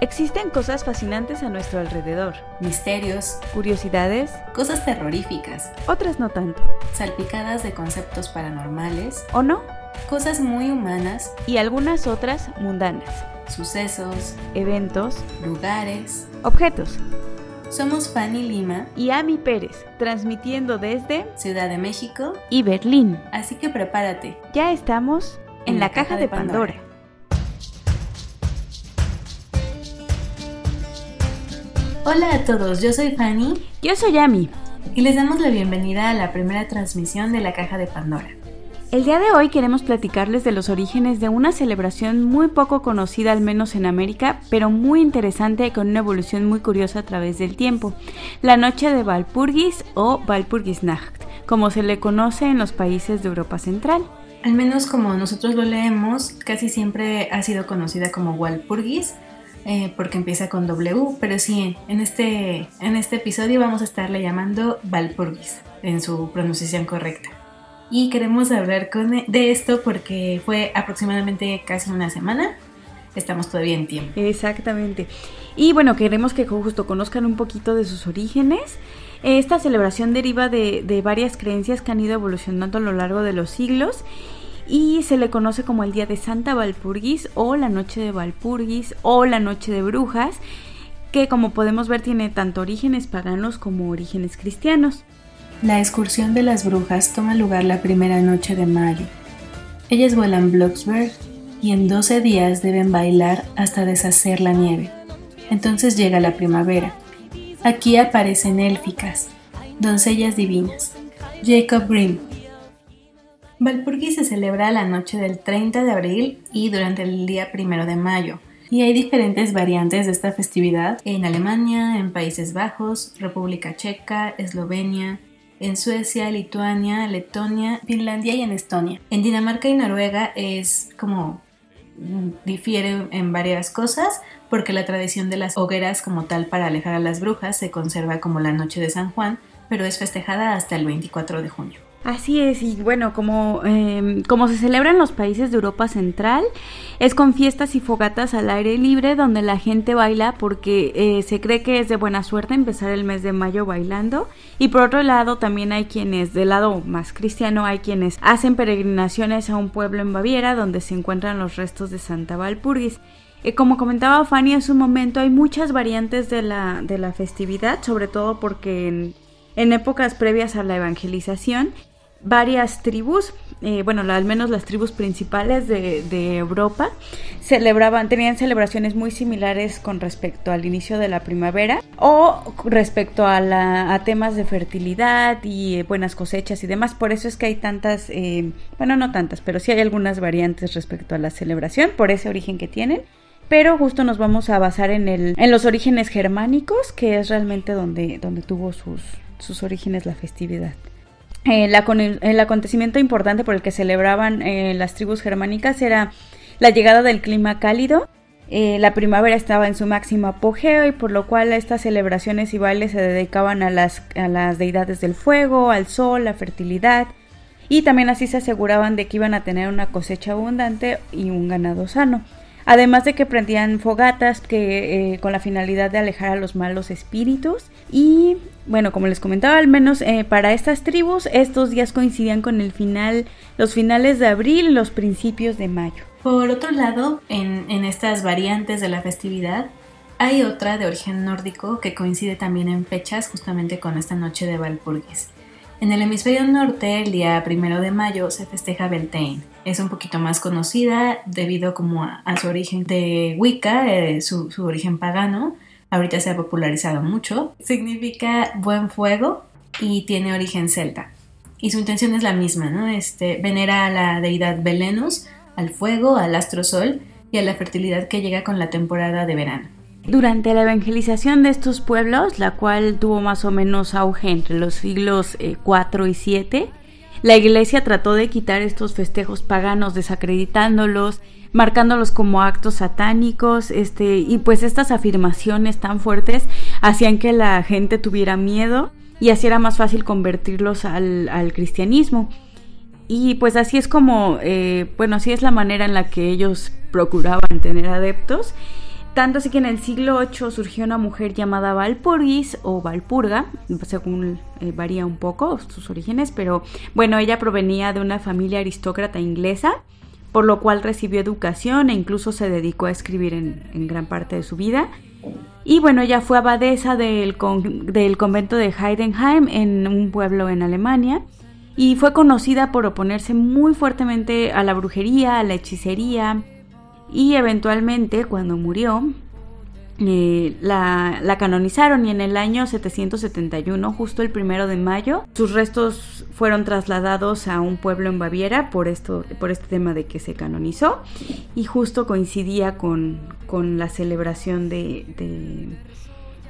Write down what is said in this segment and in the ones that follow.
Existen cosas fascinantes a nuestro alrededor, Misterios, curiosidades, cosas terroríficas, otras no tanto, salpicadas de conceptos paranormales, ¿o no? cosas muy humanas, Y algunas otras mundanas, sucesos, eventos, lugares. objetos. Somos Fanny Lima, Y Ami Pérez, transmitiendo desde Ciudad de México, y Berlín. así que prepárate. Ya estamos en, la, caja, de Pandora. Hola a todos, yo soy Fanny Yo soy Ami. y les damos la bienvenida a la primera transmisión de la caja de Pandora. El día de hoy queremos platicarles de los orígenes de una celebración muy poco conocida, al menos en América, pero muy interesante y con una evolución muy curiosa a través del tiempo. La noche de Valpurgis o Valpurgisnacht, como se le conoce en los países de Europa Central. Al menos como nosotros lo leemos, casi siempre ha sido conocida como Walpurgis, eh, porque empieza con W, pero sí, en este, en este episodio vamos a estarle llamando Valpurgis, en su pronunciación correcta. Y queremos hablar con, de esto porque fue aproximadamente casi una semana, estamos todavía en tiempo. Exactamente. Y bueno, queremos que justo conozcan un poquito de sus orígenes. Esta celebración deriva de, de varias creencias que han ido evolucionando a lo largo de los siglos y se le conoce como el Día de Santa Valpurgis o la Noche de Valpurgis o la Noche de Brujas, que como podemos ver tiene tanto orígenes paganos como orígenes cristianos. La excursión de las brujas toma lugar la primera noche de mayo. Ellas vuelan Blocksberg y en 12 días deben bailar hasta deshacer la nieve. Entonces llega la primavera. Aquí aparecen élficas, doncellas divinas. Jacob Grimm. Valpurgis se celebra la noche del 30 de abril y durante el día primero de mayo. Y hay diferentes variantes de esta festividad en Alemania, en Países Bajos, República Checa, Eslovenia, en Suecia, Lituania, Letonia, Finlandia y en Estonia. En Dinamarca y Noruega es como mm, difiere en varias cosas porque la tradición de las hogueras como tal para alejar a las brujas se conserva como la noche de San Juan, pero es festejada hasta el 24 de junio. Así es, y bueno, como, eh, como se celebra en los países de Europa Central, es con fiestas y fogatas al aire libre donde la gente baila porque eh, se cree que es de buena suerte empezar el mes de mayo bailando. Y por otro lado, también hay quienes, del lado más cristiano, hay quienes hacen peregrinaciones a un pueblo en Baviera donde se encuentran los restos de Santa Valpurgis. Eh, como comentaba Fanny hace un momento, hay muchas variantes de la, de la festividad, sobre todo porque en, en épocas previas a la evangelización, varias tribus, eh, bueno, al menos las tribus principales de, Europa, celebraban, tenían celebraciones muy similares con respecto al inicio de la primavera o respecto a, la- temas de fertilidad y eh, buenas cosechas y demás. Por eso es que hay tantas, eh, bueno, no tantas, pero sí hay algunas variantes respecto a la celebración, por ese origen que tienen. Pero justo nos vamos a basar en, el, en los orígenes germánicos, que es realmente donde, tuvo sus orígenes la festividad. El, acon- el acontecimiento importante por el que celebraban eh, las tribus germánicas era la llegada del clima cálido. Eh, la primavera estaba en su máximo apogeo y por lo cual estas celebraciones y bailes se dedicaban a las, a las deidades del fuego, al sol, la fertilidad y también así se aseguraban de que iban a tener una cosecha abundante y un ganado sano. Además de que prendían fogatas que, eh, con la finalidad de alejar a los malos espíritus. Y bueno, como les comentaba, al menos eh, para estas tribus, estos días coincidían con el final, los finales de abril los principios de mayo. Por otro lado, en, en estas variantes de la festividad, hay otra de origen nórdico que coincide también en fechas justamente con esta noche de Valpurgis. En el hemisferio norte, el día primero de mayo, se festeja Beltane. Es un poquito más conocida debido como a, su origen de Wicca, eh, su, su origen pagano. Ahorita se ha popularizado mucho. Significa buen fuego y tiene origen celta. Y su intención es la misma, ¿no? Este, venera a la deidad Belenus, al fuego, al astro sol y a la fertilidad que llega con la temporada de verano. Durante la evangelización de estos pueblos, la cual tuvo más o menos auge entre los siglos eh, 4 y 7, la iglesia trató de quitar estos festejos paganos, desacreditándolos, marcándolos como actos satánicos, este, y pues estas afirmaciones tan fuertes hacían que la gente tuviera miedo y así era más fácil convertirlos al, cristianismo. Y pues así es como, eh, bueno, así es la manera en la que ellos procuraban tener adeptos. Tanto así que en el siglo VIII surgió una mujer llamada Valpurgis o Valpurga, según eh, varía un poco sus orígenes, pero bueno, ella provenía de una familia aristócrata inglesa, por lo cual recibió educación e incluso se dedicó a escribir en, gran parte de su vida. Y bueno, ella fue abadesa del, del convento de Heidenheim en un pueblo en Alemania y fue conocida por oponerse muy fuertemente a la brujería, a la hechicería y eventualmente cuando murió eh, la, la, canonizaron y en el año 771, justo el primero de mayo, sus restos fueron trasladados a un pueblo en Baviera por, esto, por este tema de que se canonizó. Y justo coincidía con, con la celebración de,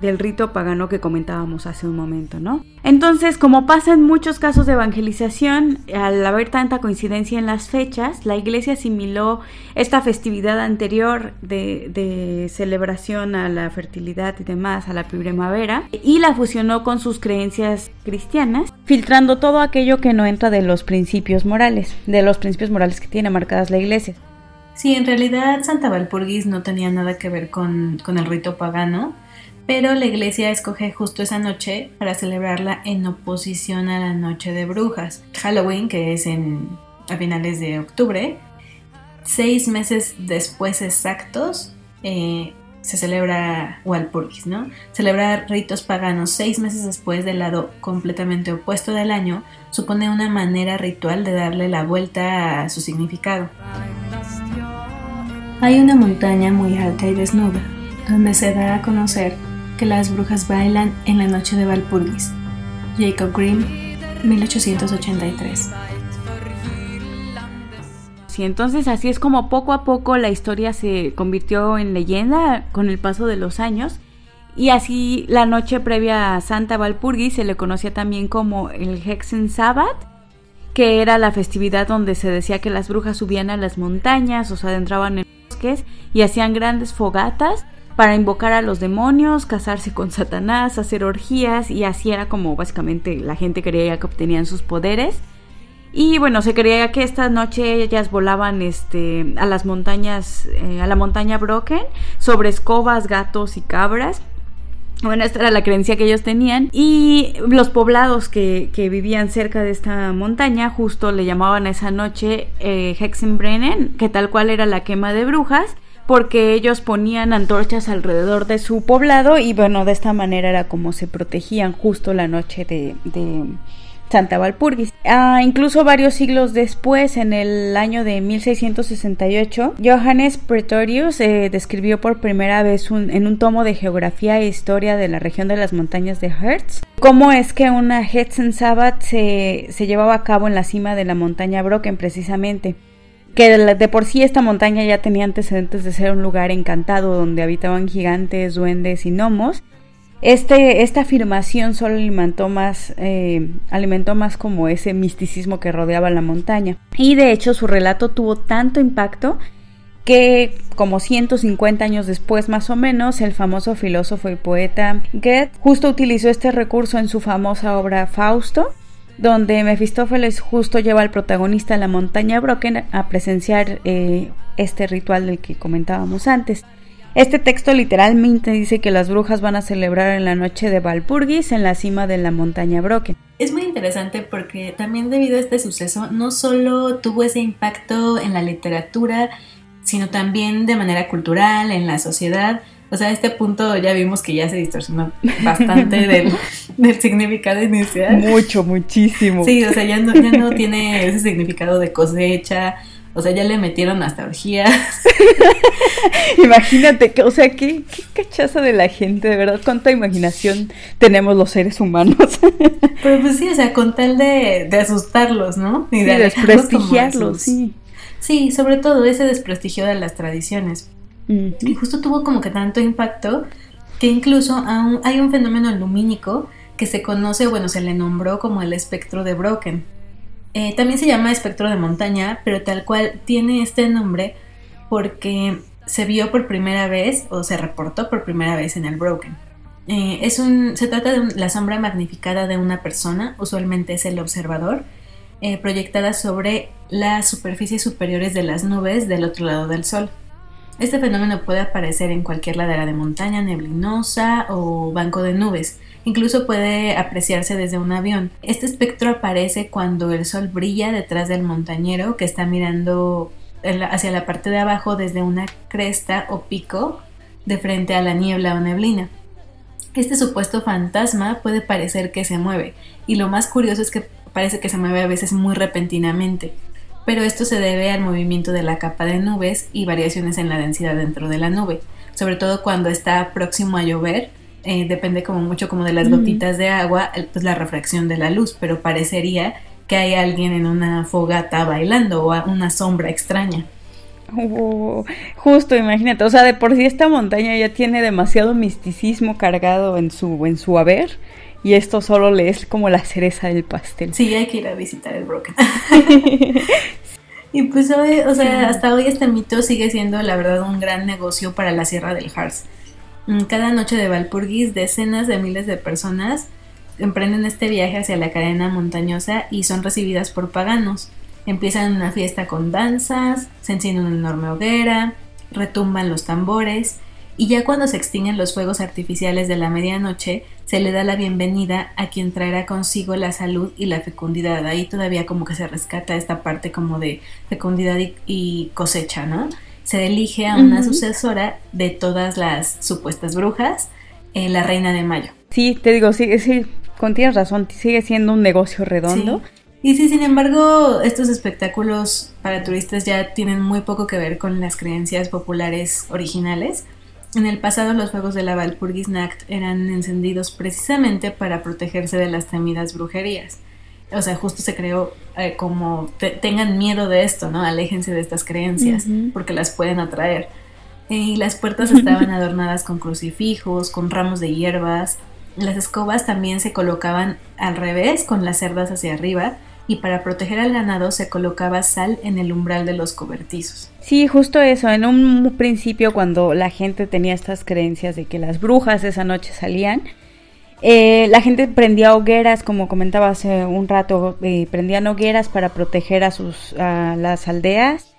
del rito pagano que comentábamos hace un momento, ¿no? Entonces, como pasa en muchos casos de evangelización, al haber tanta coincidencia en las fechas, la iglesia asimiló esta festividad anterior de, celebración a la fertilidad y demás, a la primavera, y la fusionó con sus creencias cristianas, filtrando todo aquello que no entra de los principios morales, de los principios morales que tiene marcadas la iglesia. Sí, en realidad Santa Valpurgis no tenía nada que ver con el rito pagano, pero la iglesia escoge justo esa noche para celebrarla en oposición a la noche de brujas. Halloween, que es en, a finales de octubre, seis meses después exactos, eh, se celebra Walpurgis, ¿no? Celebrar ritos paganos seis meses después del lado completamente opuesto del año supone una manera ritual de darle la vuelta a su significado. Hay una montaña muy alta y desnuda, donde se da a conocer que las brujas bailan en la noche de Valpurgis. Jacob Grimm, 1883. Sí, entonces así es como poco a poco la historia se convirtió en leyenda con el paso de los años. Y así la noche previa a Santa Valpurgis se le conocía también como el Hexen Sabbath, que era la festividad donde se decía que las brujas subían a las montañas o se adentraban en bosques y hacían grandes fogatas para invocar a los demonios, casarse con Satanás, hacer orgías y así era como básicamente la gente creía que obtenían sus poderes. Y bueno, se creía que esta noche ellas volaban este, a las montañas, eh, a la montaña Broken, sobre escobas, gatos y cabras. Bueno, esta era la creencia que ellos tenían. Y los poblados que, vivían cerca de esta montaña justo le llamaban a esa noche eh, Hexenbrennen, que tal cual era la quema de brujas porque ellos ponían antorchas alrededor de su poblado y bueno, de esta manera era como se protegían justo la noche de, Santa Valpurgis. Ah, incluso varios siglos después, en el año de 1668, Johannes Pretorius eh, describió por primera vez en un tomo de geografía e historia de la región de las montañas de Hertz cómo es que una Hetzen Sabbath se, se llevaba a cabo en la cima de la montaña Brocken precisamente que de, por sí esta montaña ya tenía antecedentes de ser un lugar encantado donde habitaban gigantes, duendes y gnomos. Este, esta afirmación solo alimentó más, eh, alimentó más como ese misticismo que rodeaba la montaña. Y de hecho su relato tuvo tanto impacto que como 150 años después más o menos, el famoso filósofo y poeta Goethe justo utilizó este recurso en su famosa obra Fausto, donde Mefistófeles justo lleva al protagonista a la montaña Brocken a presenciar eh, este ritual del que comentábamos antes. Este texto literalmente dice que las brujas van a celebrar en la noche de Valpurgis en la cima de la montaña Brocken. Es muy interesante porque también debido a este suceso no solo tuvo ese impacto en la literatura, sino también de manera cultural, en la sociedad, o sea, a este punto ya vimos que ya se distorsionó bastante del, significado inicial. Mucho, muchísimo. Sí, o sea, ya no, ya no tiene ese significado de cosecha. O sea, ya le metieron hasta orgías. Imagínate, que, o sea, qué, qué cachaza de la gente, de verdad, cuánta imaginación tenemos los seres humanos. Pero pues sí, o sea, con tal de, de asustarlos, ¿no? Y de desprestigiarlos, sí. Sí, sobre todo ese desprestigio de las tradiciones. Y justo tuvo como que tanto impacto que incluso hay un fenómeno lumínico que se conoce, bueno, se le nombró como el espectro de Broken. Eh, también se llama espectro de montaña, pero tal cual tiene este nombre porque se vio por primera vez o se reportó por primera vez en el Broken. Eh, es un, se trata de la sombra magnificada de una persona, usualmente es el observador, eh, proyectada sobre las superficies superiores de las nubes del otro lado del Sol. Este fenómeno puede aparecer en cualquier ladera de montaña neblinosa o banco de nubes. Incluso puede apreciarse desde un avión. Este espectro aparece cuando el sol brilla detrás del montañero que está mirando hacia la parte de abajo desde una cresta o pico de frente a la niebla o neblina. Este supuesto fantasma puede parecer que se mueve, y lo más curioso es que parece que se mueve a veces muy repentinamente, pero esto se debe al movimiento de la capa de nubes y variaciones en la densidad dentro de la nube, sobre todo cuando está próximo a llover, eh, depende como mucho como de las gotitas de agua, pues la refracción de la luz, pero parecería que hay alguien en una fogata bailando o una sombra extraña. Oh, justo, imagínate, o sea, de por sí esta montaña ya tiene demasiado misticismo cargado en su, en su haber y esto solo le es como la cereza del pastel. Sí, hay que ir a visitar el Broken. y pues hoy, o sea, hasta hoy este mito sigue siendo la verdad un gran negocio para la Sierra del Harz. Mm, cada noche de Valpurgis, decenas de miles de personas emprenden este viaje hacia la cadena montañosa y son recibidas por paganos. Empiezan una fiesta con danzas, se enciende una enorme hoguera, retumban los tambores y ya cuando se extinguen los fuegos artificiales de la medianoche, se le da la bienvenida a quien traerá consigo la salud y la fecundidad. Ahí todavía como que se rescata esta parte como de fecundidad y, cosecha, ¿no? Se elige a una sucesora de todas las supuestas brujas, eh, la reina de mayo. Sí, te digo, sí, sí, con tienes razón, sigue siendo un negocio redondo. Y sí, sin embargo, estos espectáculos para turistas ya tienen muy poco que ver con las creencias populares originales. En el pasado los fuegos de la Valpurgisnacht eran encendidos precisamente para protegerse de las temidas brujerías. O sea, justo se creó eh, como tengan miedo de esto, ¿no? Aléjense de estas creencias porque las pueden atraer. Y las puertas estaban adornadas con crucifijos, con ramos de hierbas. Las escobas también se colocaban al revés, con las cerdas hacia arriba, y para proteger al ganado se colocaba sal en el umbral de los cobertizos. Sí, justo eso. En un principio cuando la gente tenía estas creencias de que las brujas esa noche salían, eh, la gente prendía hogueras, como comentaba hace un rato, eh, prendían hogueras para proteger a, sus, a las aldeas,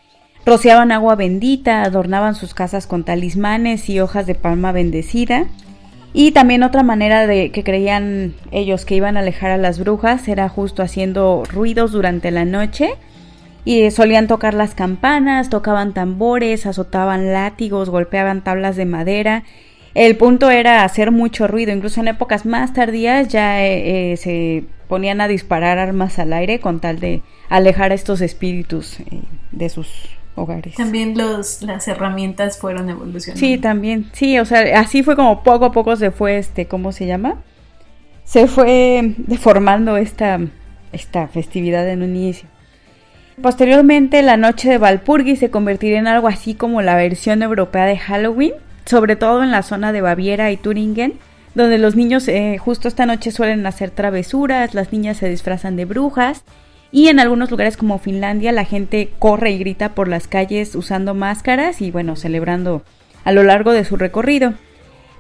rociaban agua bendita, adornaban sus casas con talismanes y hojas de palma bendecida. Y también otra manera de que creían ellos que iban a alejar a las brujas era justo haciendo ruidos durante la noche. Y solían tocar las campanas, tocaban tambores, azotaban látigos, golpeaban tablas de madera. El punto era hacer mucho ruido. Incluso en épocas más tardías ya eh, eh, se ponían a disparar armas al aire con tal de alejar a estos espíritus eh, de sus hogares. También los, las herramientas fueron evolucionando. Sí, también. Sí, o sea, así fue como poco a poco se fue este, ¿cómo se llama? Se fue deformando esta, esta festividad en un inicio. Posteriormente, la noche de Valpurgis se convertiría en algo así como la versión europea de Halloween, sobre todo en la zona de Baviera y Turingen, donde los niños eh, justo esta noche suelen hacer travesuras, las niñas se disfrazan de brujas y en algunos lugares como Finlandia la gente corre y grita por las calles usando máscaras y bueno, celebrando a lo largo de su recorrido.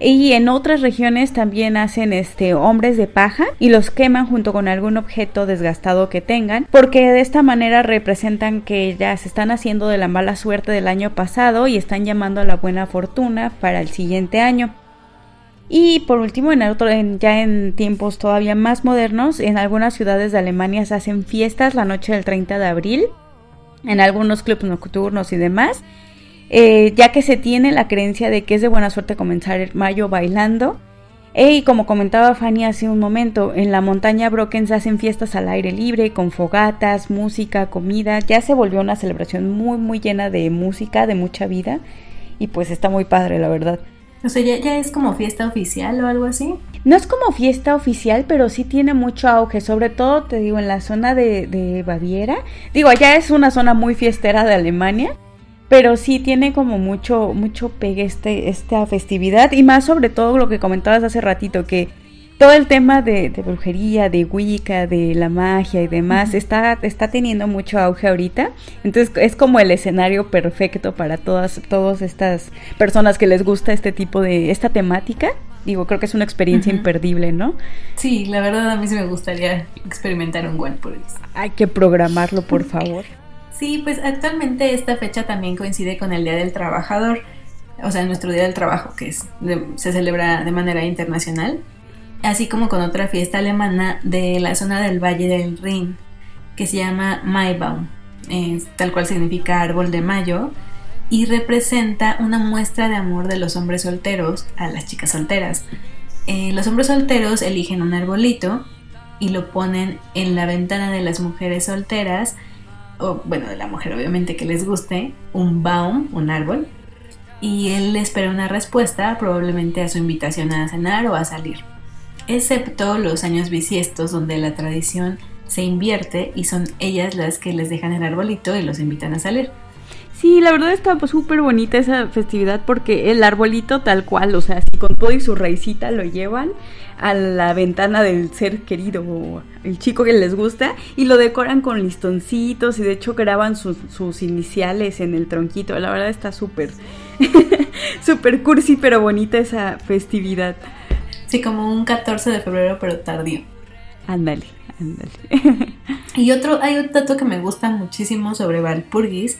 Y en otras regiones también hacen este hombres de paja y los queman junto con algún objeto desgastado que tengan, porque de esta manera representan que ya se están haciendo de la mala suerte del año pasado y están llamando a la buena fortuna para el siguiente año. Y por último, en ya en tiempos todavía más modernos, en algunas ciudades de Alemania se hacen fiestas la noche del 30 de abril, en algunos clubes nocturnos y demás, eh, ya que se tiene la creencia de que es de buena suerte comenzar el mayo bailando. E, y como comentaba Fanny hace un momento, en la montaña Brocken se hacen fiestas al aire libre, con fogatas, música, comida. Ya se volvió una celebración muy, muy llena de música, de mucha vida. Y pues está muy padre, la verdad. O sea, ¿ya, es como fiesta oficial o algo así? No es como fiesta oficial, pero sí tiene mucho auge, sobre todo, te digo, en la zona de, de Baviera. Digo, allá es una zona muy fiestera de Alemania, pero sí tiene como mucho, mucho pegue este, esta festividad y más sobre todo lo que comentabas hace ratito, que todo el tema de, brujería, de Wicca, de la magia y demás está, está teniendo mucho auge ahorita. Entonces es como el escenario perfecto para todas, todas estas personas que les gusta este tipo de, esta temática. Digo, creo que es una experiencia imperdible, ¿no? Sí, la verdad a mí sí me gustaría experimentar un eso. Hay que programarlo, por favor. Sí, pues actualmente esta fecha también coincide con el Día del Trabajador, o sea, nuestro Día del Trabajo, que es se celebra de manera internacional, así como con otra fiesta alemana de la zona del Valle del Rin, que se llama Maibaum, tal cual significa árbol de mayo, y representa una muestra de amor de los hombres solteros a las chicas solteras. Eh, los hombres solteros eligen un arbolito y lo ponen en la ventana de las mujeres solteras, o bueno, de la mujer obviamente que les guste, un baum, un árbol, y él espera una respuesta probablemente a su invitación a cenar o a salir, excepto los años bisiestos donde la tradición se invierte y son ellas las que les dejan el arbolito y los invitan a salir. Sí, la verdad está súper bonita esa festividad porque el arbolito tal cual, o sea, con todo y su raicita lo llevan a la ventana del ser querido o el chico que les gusta y lo decoran con listoncitos y de hecho graban sus, sus iniciales en el tronquito. La verdad está súper, súper cursi pero bonita esa festividad. Sí, como un 14 de febrero pero tardío. Ándale, ándale. y otro, hay un dato que me gusta muchísimo sobre Valpurgis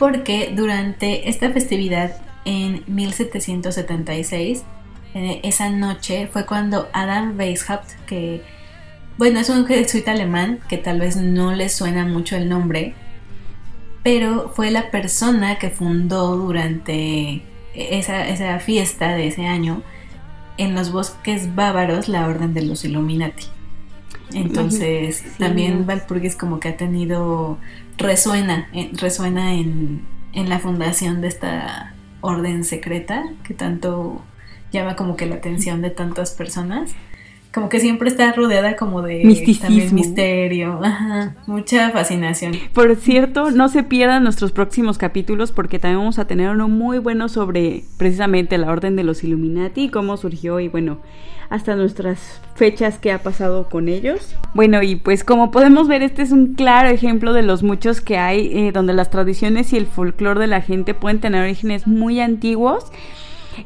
porque durante esta festividad en 1776, eh, esa noche fue cuando Adam Weishaupt, que bueno, es un jesuita alemán que tal vez no le suena mucho el nombre, pero fue la persona que fundó durante esa, esa fiesta de ese año en los bosques bávaros la Orden de los Illuminati. Entonces, también Valpurgis como que ha tenido resuena, eh, resuena en, en la fundación de esta orden secreta que tanto llama como que la atención de tantas personas. Como que siempre está rodeada como de Misticismo. misterio, mucha fascinación. Por cierto, no se pierdan nuestros próximos capítulos porque también vamos a tener uno muy bueno sobre precisamente la orden de los Illuminati cómo surgió y bueno, hasta nuestras fechas que ha pasado con ellos. Bueno, y pues como podemos ver, este es un claro ejemplo de los muchos que hay eh, donde las tradiciones y el folclore de la gente pueden tener orígenes muy antiguos.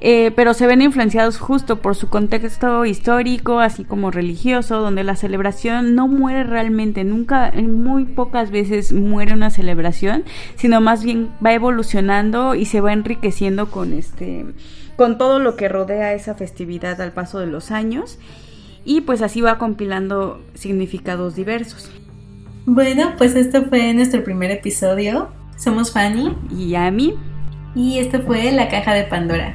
Eh, pero se ven influenciados justo por su contexto histórico, así como religioso, donde la celebración no muere realmente, nunca, muy pocas veces muere una celebración, sino más bien va evolucionando y se va enriqueciendo con este con todo lo que rodea esa festividad al paso de los años y pues así va compilando significados diversos. Bueno, pues esto fue nuestro primer episodio. Somos Fanny y Amy y esto fue La Caja de Pandora.